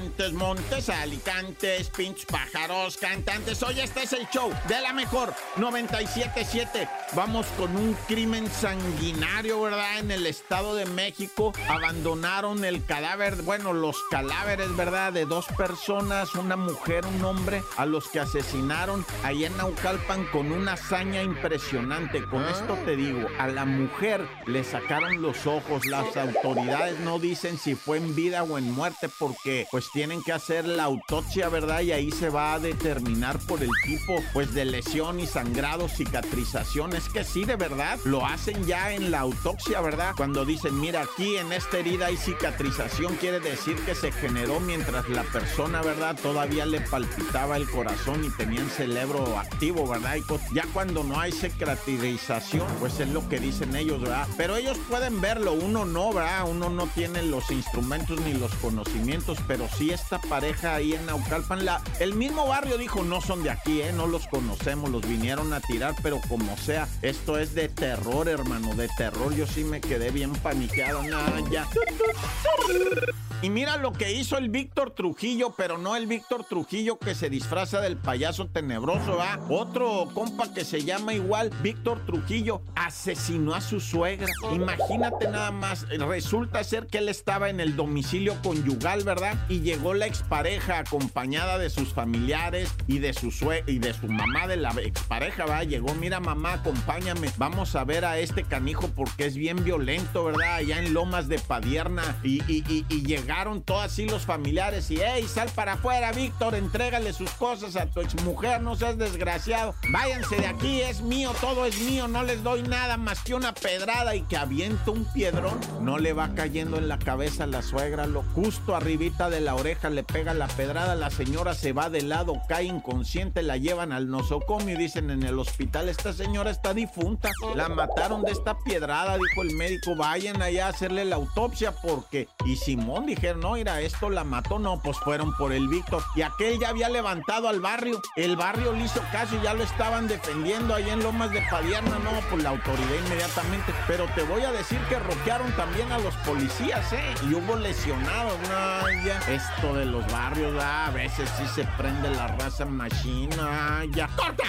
Montes, Montes, Alicantes, pinches pájaros, cantantes. Hoy este es el show de la mejor 977. Vamos con un crimen sanguinario, ¿verdad? En el Estado de México abandonaron el cadáver, bueno, los cadáveres, ¿verdad? De dos personas, una mujer, un hombre, a los que asesinaron ahí en Naucalpan con una hazaña impresionante. Con esto te digo, a la mujer le sacaron los ojos. Las autoridades no dicen si fue en vida o en muerte porque pues tienen que hacer la autopsia, ¿verdad? Y ahí se va a determinar por el tipo, pues, de lesión y sangrado, cicatrización. Es que sí, de verdad, lo hacen ya en la autopsia, ¿verdad? Cuando dicen, mira, aquí en esta herida hay cicatrización, quiere decir que se generó mientras la persona, ¿verdad? Todavía le palpitaba el corazón y tenía el cerebro activo, ¿verdad? Y pues, ya cuando no hay cicatrización, pues es lo que dicen ellos, ¿verdad? Pero ellos pueden verlo, uno no, ¿verdad? Uno no tiene los instrumentos ni los conocimientos, pero sí esta pareja ahí en Naucalpan. La, el mismo barrio dijo, no son de aquí, ¿eh? no los conocemos, los vinieron a tirar, pero como sea, esto es de terror, hermano, de terror. Yo sí me quedé bien paniqueado. Nah, ya. Y mira lo que hizo el Víctor Trujillo, pero no el Víctor Trujillo que se disfraza del payaso tenebroso, ¿va? Otro compa que se llama igual Víctor Trujillo asesinó a su suegra. Imagínate nada más, resulta ser que él estaba en el domicilio conyugal, ¿verdad? Y llegó la expareja acompañada de sus familiares y de su sue y de su mamá de la expareja, ¿va? Llegó, mira mamá, acompáñame, vamos a ver a este canijo porque es bien violento, ¿verdad? Allá en Lomas de Padierna y, y, y, y llegó llegaron todos así los familiares y, hey, sal para afuera, Víctor, entrégale sus cosas a tu exmujer, no seas desgraciado. Váyanse de aquí, es mío, todo es mío, no les doy nada más que una pedrada y que avienta un piedrón. No le va cayendo en la cabeza la suegra, lo justo arribita de la oreja le pega la pedrada, la señora se va de lado, cae inconsciente, la llevan al nosocomio y dicen en el hospital, esta señora está difunta, la mataron de esta piedrada, dijo el médico, vayan allá a hacerle la autopsia porque... Y Simón dijo, no, mira, esto la mató, no, pues fueron por el Víctor. Y aquel ya había levantado al barrio. El barrio le hizo caso y ya lo estaban defendiendo ahí en Lomas de Padierna, no, por la autoridad inmediatamente. Pero te voy a decir que roquearon también a los policías, ¿eh? Y hubo lesionados. Esto de los barrios, ah, a veces sí se prende la raza machina, ya. ¡Corta!